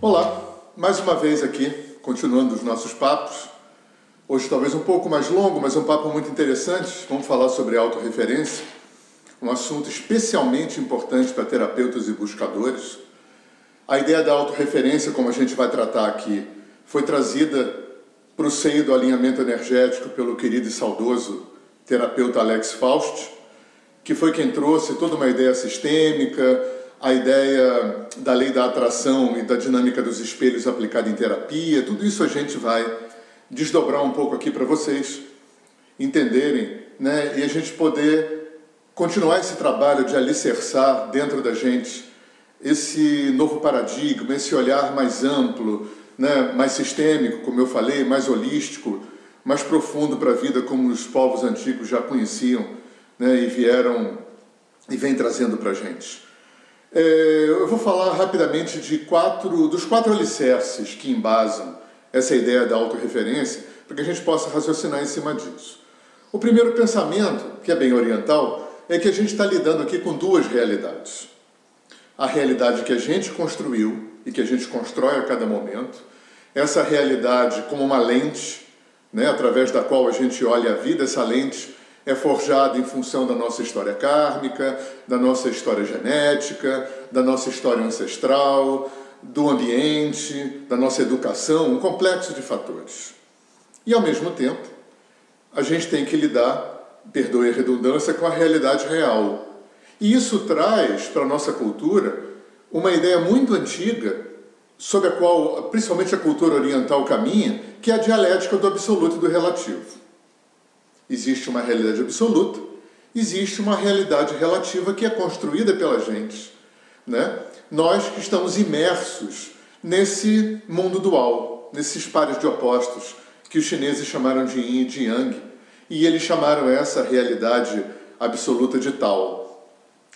Olá, mais uma vez aqui, continuando os nossos papos. Hoje talvez um pouco mais longo, mas um papo muito interessante. Vamos falar sobre autorreferência, um assunto especialmente importante para terapeutas e buscadores. A ideia da autorreferência, como a gente vai tratar aqui, foi trazida para o seio do alinhamento energético pelo querido e saudoso terapeuta Alex Faust, que foi quem trouxe toda uma ideia sistêmica, a ideia da lei da atração e da dinâmica dos espelhos aplicada em terapia, tudo isso a gente vai desdobrar um pouco aqui para vocês entenderem, né? E a gente poder continuar esse trabalho de alicerçar dentro da gente esse novo paradigma, esse olhar mais amplo, né, mais sistêmico, como eu falei, mais holístico, mais profundo para a vida, como os povos antigos já conheciam né, e vieram e vem trazendo para a gente. É, eu vou falar rapidamente de quatro, dos quatro alicerces que embasam essa ideia da autorreferência, para que a gente possa raciocinar em cima disso. O primeiro pensamento, que é bem oriental, é que a gente está lidando aqui com duas realidades. A realidade que a gente construiu e que a gente constrói a cada momento, essa realidade como uma lente, né, através da qual a gente olha a vida, essa lente é forjado em função da nossa história kármica, da nossa história genética, da nossa história ancestral, do ambiente, da nossa educação, um complexo de fatores. E ao mesmo tempo, a gente tem que lidar, perdoe a redundância, com a realidade real. E isso traz para a nossa cultura uma ideia muito antiga sobre a qual, principalmente a cultura oriental caminha, que é a dialética do absoluto e do relativo. Existe uma realidade absoluta, existe uma realidade relativa que é construída pela gente. Né? Nós que estamos imersos nesse mundo dual, nesses pares de opostos que os chineses chamaram de yin e de yang, e eles chamaram essa realidade absoluta de tal.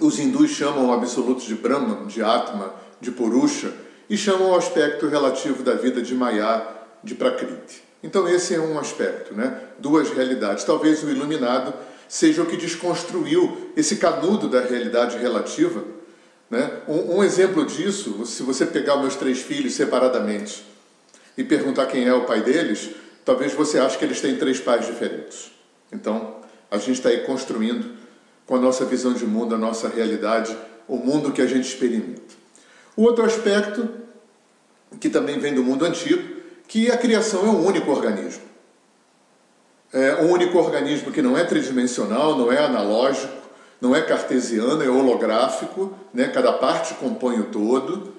Os hindus chamam o absoluto de Brahman, de Atma, de Purusha, e chamam o aspecto relativo da vida de Maya, de Prakriti. Então esse é um aspecto, né? Duas realidades. Talvez o iluminado seja o que desconstruiu esse canudo da realidade relativa. Né? Um, um exemplo disso, se você pegar meus três filhos separadamente e perguntar quem é o pai deles, talvez você ache que eles têm três pais diferentes. Então, a gente está aí construindo com a nossa visão de mundo, a nossa realidade, o mundo que a gente experimenta. O outro aspecto, que também vem do mundo antigo, que a criação é um único organismo. É um único organismo que não é tridimensional, não é analógico, não é cartesiano, é holográfico, né? cada parte compõe o todo.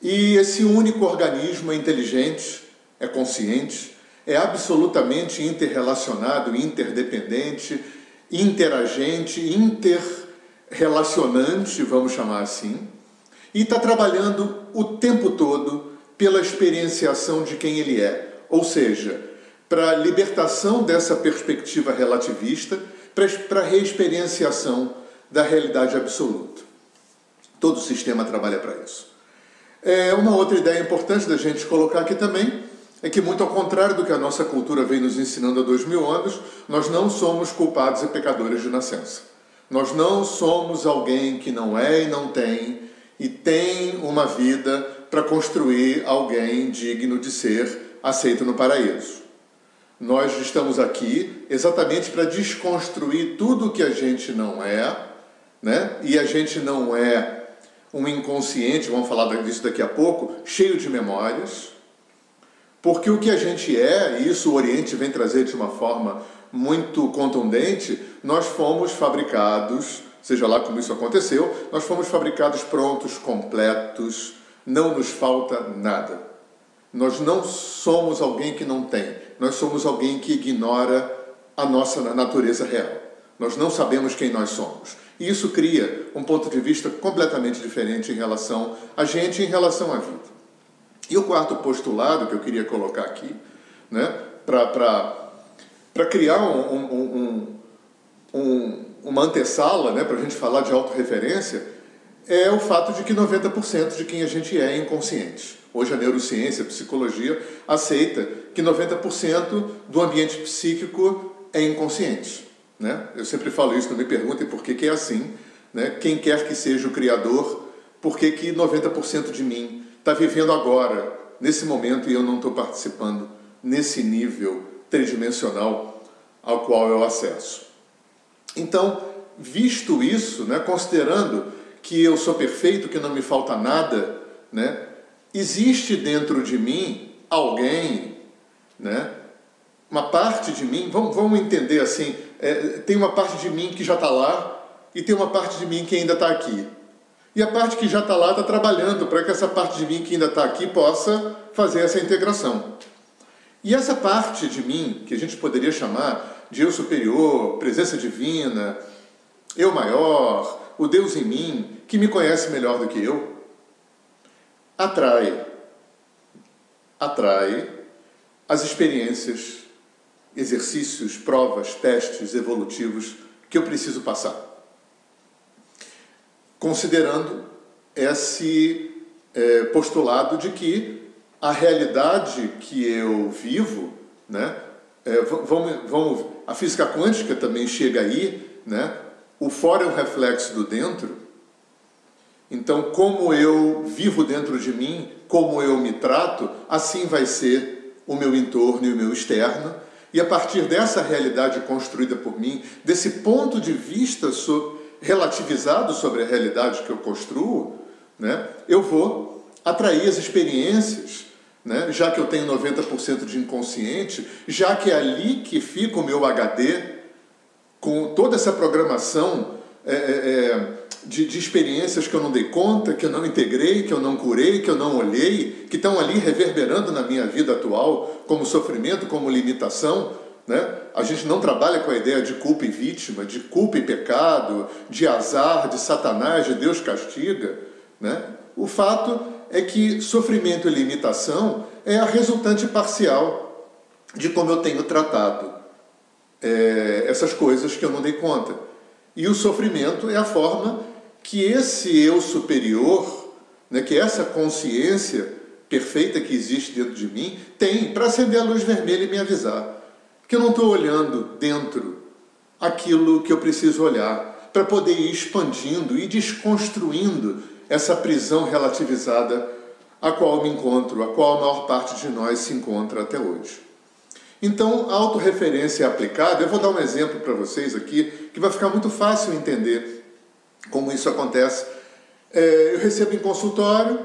E esse único organismo é inteligente, é consciente, é absolutamente interrelacionado, interdependente, interagente, interrelacionante, vamos chamar assim, e está trabalhando o tempo todo pela experienciação de quem ele é, ou seja, para a libertação dessa perspectiva relativista, para a reexperienciação da realidade absoluta. Todo o sistema trabalha para isso. É, uma outra ideia importante da gente colocar aqui também é que, muito ao contrário do que a nossa cultura vem nos ensinando há dois mil anos, nós não somos culpados e pecadores de nascença. Nós não somos alguém que não é e não tem, e tem uma vida para construir alguém digno de ser aceito no paraíso. Nós estamos aqui exatamente para desconstruir tudo que a gente não é, né? E a gente não é um inconsciente, vamos falar disso daqui a pouco, cheio de memórias. Porque o que a gente é, e isso o Oriente vem trazer de uma forma muito contundente, nós fomos fabricados, seja lá como isso aconteceu, nós fomos fabricados prontos, completos, não nos falta nada. Nós não somos alguém que não tem, nós somos alguém que ignora a nossa natureza real. Nós não sabemos quem nós somos. E isso cria um ponto de vista completamente diferente em relação a gente e em relação à vida. E o quarto postulado que eu queria colocar aqui, né, para criar um, um, um, uma antessala né, para a gente falar de autorreferência, é o fato de que 90% de quem a gente é é inconsciente. Hoje a neurociência, a psicologia aceita que 90% do ambiente psíquico é inconsciente. Né? Eu sempre falo isso, não me perguntem por que, que é assim. Né? Quem quer que seja o Criador, por que, que 90% de mim está vivendo agora, nesse momento, e eu não estou participando nesse nível tridimensional ao qual eu acesso? Então, visto isso, né, considerando que eu sou perfeito, que não me falta nada, né, existe dentro de mim alguém, né, uma parte de mim, vamos, vamos entender assim, é, tem uma parte de mim que já está lá e tem uma parte de mim que ainda está aqui. E a parte que já está lá está trabalhando para que essa parte de mim que ainda está aqui possa fazer essa integração. E essa parte de mim, que a gente poderia chamar de eu superior, presença divina, eu maior, o Deus em mim, que me conhece melhor do que eu, atrai, atrai as experiências, exercícios, provas, testes evolutivos que eu preciso passar. Considerando esse é, postulado de que a realidade que eu vivo, né, é, vamos, vamos, a física quântica também chega aí, né, o fora é um reflexo do dentro. Então, como eu vivo dentro de mim, como eu me trato, assim vai ser o meu entorno e o meu externo. E a partir dessa realidade construída por mim, desse ponto de vista so, relativizado sobre a realidade que eu construo, né, eu vou atrair as experiências, né, já que eu tenho 90% de inconsciente, já que é ali que fica o meu HD, com toda essa programação é, é, é, de, de, experiências que eu não dei conta, que eu não integrei, que eu não curei, que eu não olhei, que estão ali reverberando na minha vida atual como sofrimento, como limitação. Né? A gente não trabalha com a ideia de culpa e vítima, de culpa e pecado, de azar, de Satanás, de Deus castiga. Né? O fato é que sofrimento e limitação é a resultante parcial de como eu tenho tratado é, essas coisas que eu não dei conta. E o sofrimento é a forma que esse eu superior, né, que essa consciência perfeita que existe dentro de mim, tem para acender a luz vermelha e me avisar que eu não estou olhando dentro aquilo que eu preciso olhar para poder ir expandindo e desconstruindo essa prisão relativizada a qual me encontro, a qual a maior parte de nós se encontra até hoje. Então, a autorreferência aplicada, eu vou dar um exemplo para vocês aqui, que vai ficar muito fácil entender como isso acontece. É, eu recebo em consultório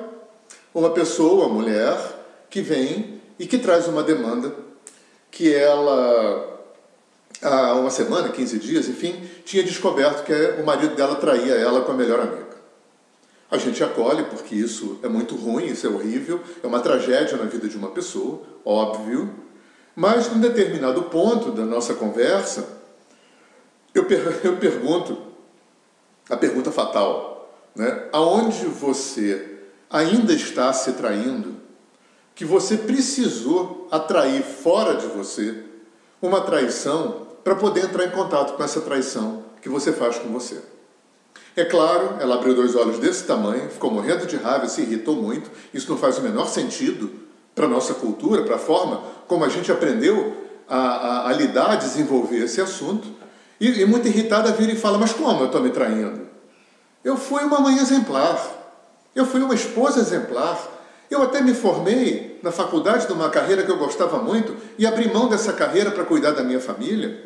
uma pessoa, uma mulher, que vem e que traz uma demanda que ela, há uma semana, 15 dias, enfim, tinha descoberto que o marido dela traía ela com a melhor amiga. A gente acolhe porque isso é muito ruim, isso é horrível, é uma tragédia na vida de uma pessoa, óbvio, mas, num determinado ponto da nossa conversa, eu, per eu pergunto a pergunta fatal: né? aonde você ainda está se traindo, que você precisou atrair fora de você uma traição para poder entrar em contato com essa traição que você faz com você. É claro, ela abriu dois olhos desse tamanho, ficou morrendo de raiva, se irritou muito. Isso não faz o menor sentido para a nossa cultura, para a forma como a gente aprendeu a, a, a lidar, a desenvolver esse assunto. E, e muito irritada vira e fala: Mas como eu estou me traindo? Eu fui uma mãe exemplar, eu fui uma esposa exemplar, eu até me formei na faculdade de uma carreira que eu gostava muito e abri mão dessa carreira para cuidar da minha família.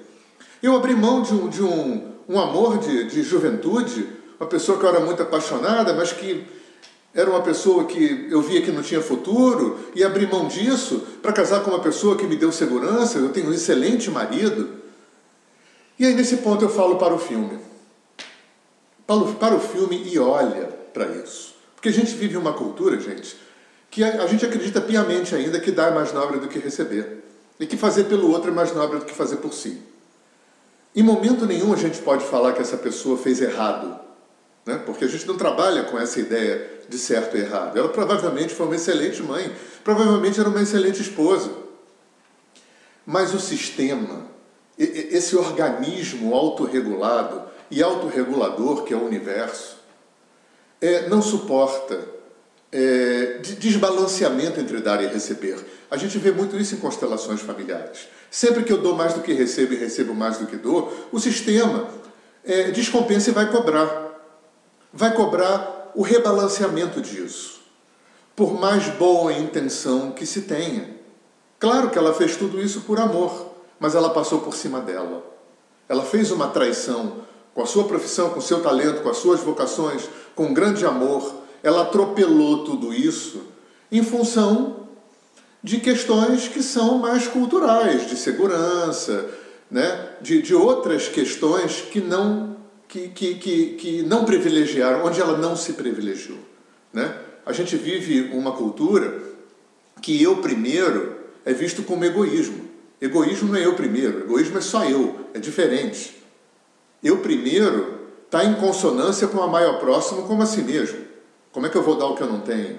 Eu abri mão de um, de um, um amor de, de juventude, uma pessoa que eu era muito apaixonada, mas que era uma pessoa que eu via que não tinha futuro e abri mão disso para casar com uma pessoa que me deu segurança. Eu tenho um excelente marido. E aí, nesse ponto, eu falo para o filme. Para o filme e olha para isso. Porque a gente vive uma cultura, gente, que a, gente acredita piamente ainda que dar é mais nobre do que receber. E que fazer pelo outro é mais nobre do que fazer por si. Em momento nenhum a gente pode falar que essa pessoa fez errado. Né? Porque a gente não trabalha com essa ideia de certo e errado. Ela provavelmente foi uma excelente mãe, provavelmente era uma excelente esposa. Mas o sistema, esse organismo autorregulado e autorregulador que é o universo, é, não suporta de desbalanceamento entre dar e receber. A gente vê muito isso em constelações familiares. Sempre que eu dou mais do que recebo e recebo mais do que dou, o sistema é, descompensa e vai cobrar. Vai cobrar o rebalanceamento disso. Por mais boa intenção que se tenha. Claro que ela fez tudo isso por amor, mas ela passou por cima dela. Ela fez uma traição com a sua profissão, com o seu talento, com as suas vocações, com grande amor. Ela atropelou tudo isso em função de questões que são mais culturais, de segurança, né? de, de outras questões que não, que, que, que, que não privilegiaram, onde ela não se privilegiou. Né? A gente vive uma cultura que eu primeiro é visto como egoísmo. Egoísmo não é eu primeiro, egoísmo é só eu, é diferente. Eu primeiro está em consonância com a maior próximo como a si mesmo. Como é que eu vou dar o que eu não tenho?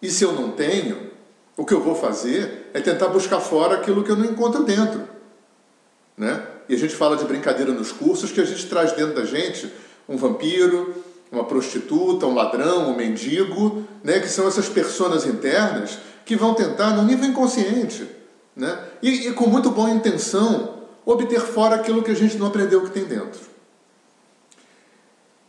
E se eu não tenho, o que eu vou fazer é tentar buscar fora aquilo que eu não encontro dentro. Né? E a gente fala de brincadeira nos cursos que a gente traz dentro da gente um vampiro, uma prostituta, um ladrão, um mendigo, né? que são essas personas internas que vão tentar, no nível inconsciente, né? e, e com muito boa intenção, obter fora aquilo que a gente não aprendeu que tem dentro.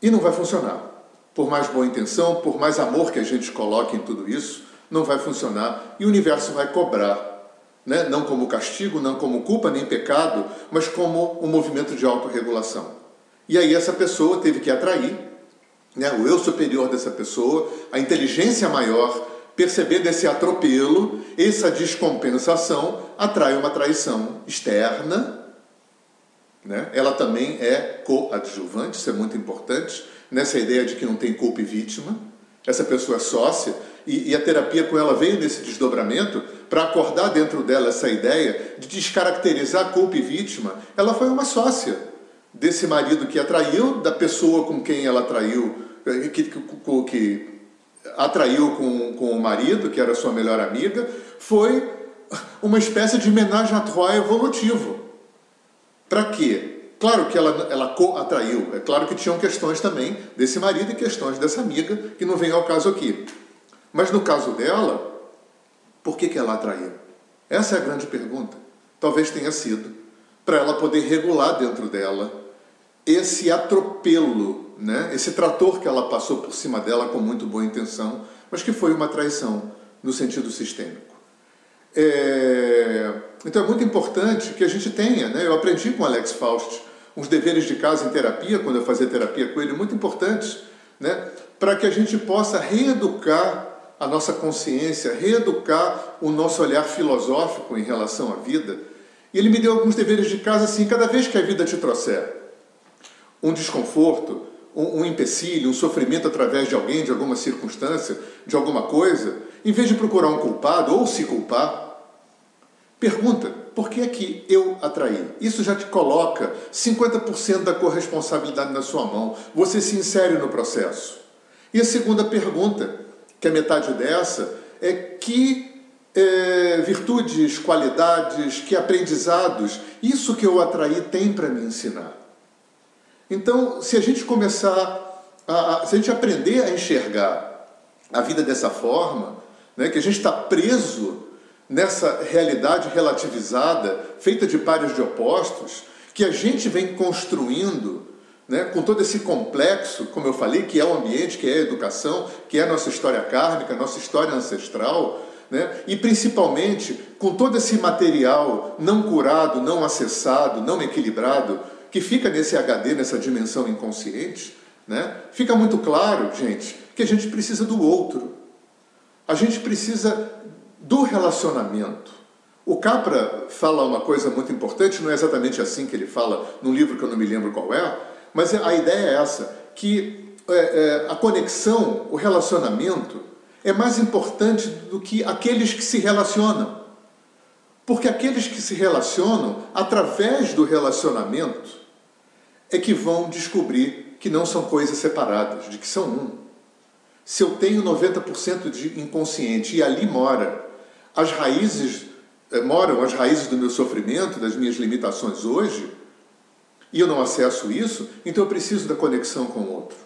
E não vai funcionar. Por mais boa intenção, por mais amor que a gente coloque em tudo isso, não vai funcionar e o universo vai cobrar. Né? Não como castigo, não como culpa nem pecado, mas como um movimento de autorregulação. E aí essa pessoa teve que atrair né? o eu superior dessa pessoa, a inteligência maior, perceber desse atropelo, essa descompensação atrai uma traição externa. Né? Ela também é coadjuvante, isso é muito importante, nessa ideia de que não tem culpa e vítima. Essa pessoa é sócia, e, e a terapia com ela veio nesse desdobramento para acordar dentro dela essa ideia de descaracterizar culpa e vítima. Ela foi uma sócia desse marido que atraiu, da pessoa com quem ela atraiu, eh, que, que, que atraiu com, com o marido, que era sua melhor amiga, foi uma espécie de homenagem à trois evolutivo. Para quê? Claro que ela, ela co-atraiu, é claro que tinham questões também desse marido e questões dessa amiga, que não vem ao caso aqui. Mas no caso dela, por que, que ela atraiu? Essa é a grande pergunta. Talvez tenha sido para ela poder regular dentro dela esse atropelo, né? esse trator que ela passou por cima dela com muito boa intenção, mas que foi uma traição no sentido sistêmico. É... Então é muito importante que a gente tenha, né? eu aprendi com Alex Faust uns deveres de casa em terapia, quando eu fazia terapia com ele, muito importantes, né? para que a gente possa reeducar a nossa consciência, reeducar o nosso olhar filosófico em relação à vida. E ele me deu alguns deveres de casa assim, cada vez que a vida te trouxer um desconforto, um, um empecilho, um sofrimento através de alguém, de alguma circunstância, de alguma coisa, em vez de procurar um culpado ou se culpar, pergunta: por que é que eu atraí? Isso já te coloca 50% da corresponsabilidade na sua mão. Você se insere no processo. E a segunda pergunta: que é metade dessa, é que é, virtudes, qualidades, que aprendizados, isso que eu atraí tem para me ensinar. Então, se a gente começar, a, a, se a gente aprender a enxergar a vida dessa forma, né, que a gente está preso nessa realidade relativizada, feita de pares de opostos, que a gente vem construindo né, com todo esse complexo, como eu falei, que é o ambiente, que é a educação, que é a nossa história kármica, nossa história ancestral, né, e principalmente com todo esse material não curado, não acessado, não equilibrado, que fica nesse HD, nessa dimensão inconsciente, né, fica muito claro, gente, que a gente precisa do outro. A gente precisa do relacionamento. O Capra fala uma coisa muito importante, não é exatamente assim que ele fala num livro que eu não me lembro qual é, mas a ideia é essa, que é, é, a conexão, o relacionamento, é mais importante do que aqueles que se relacionam. Porque aqueles que se relacionam, através do relacionamento, é que vão descobrir que não são coisas separadas, de que são um. Se eu tenho 90% de inconsciente e ali mora as raízes, é, moram as raízes do meu sofrimento, das minhas limitações hoje, e eu não acesso isso, então eu preciso da conexão com o outro.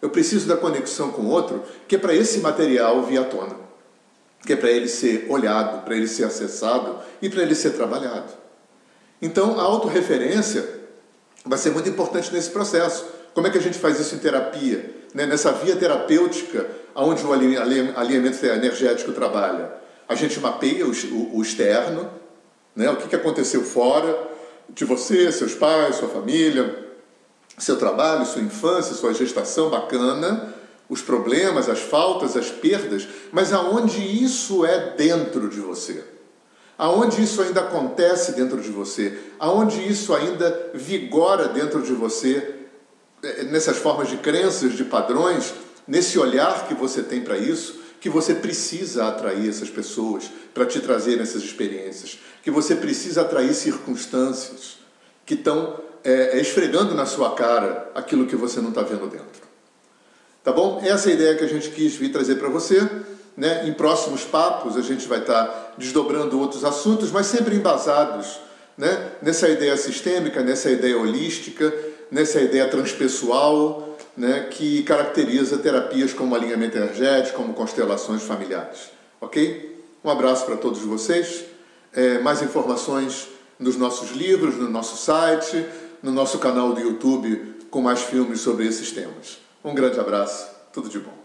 Eu preciso da conexão com o outro, que é para esse material vir à tona, que é para ele ser olhado, para ele ser acessado e para ele ser trabalhado. Então, a autorreferência vai ser muito importante nesse processo. Como é que a gente faz isso em terapia? Né? Nessa via terapêutica, onde o alinhamento energético trabalha. A gente mapeia o, externo, né? o que, que aconteceu fora de você, seus pais, sua família, seu trabalho, sua infância, sua gestação bacana, os problemas, as faltas, as perdas, mas aonde isso é dentro de você? Aonde isso ainda acontece dentro de você? Aonde isso ainda vigora dentro de você? É, nessas formas de crenças, de padrões, nesse olhar que você tem para isso, que você precisa atrair essas pessoas para te trazer essas experiências, que você precisa atrair circunstâncias que estão é, é, esfregando na sua cara aquilo que você não está vendo dentro. Tá bom? Essa é a ideia que a gente quis vir trazer para você. Né? Em próximos papos a gente vai estar tá desdobrando outros assuntos, mas sempre embasados né? nessa ideia sistêmica, nessa ideia holística, nessa ideia transpessoal né? que caracteriza terapias como alinhamento energético, como constelações familiares. Ok? Um abraço para todos vocês. É, mais informações nos nossos livros, no nosso site, no nosso canal do YouTube com mais filmes sobre esses temas. Um grande abraço, tudo de bom.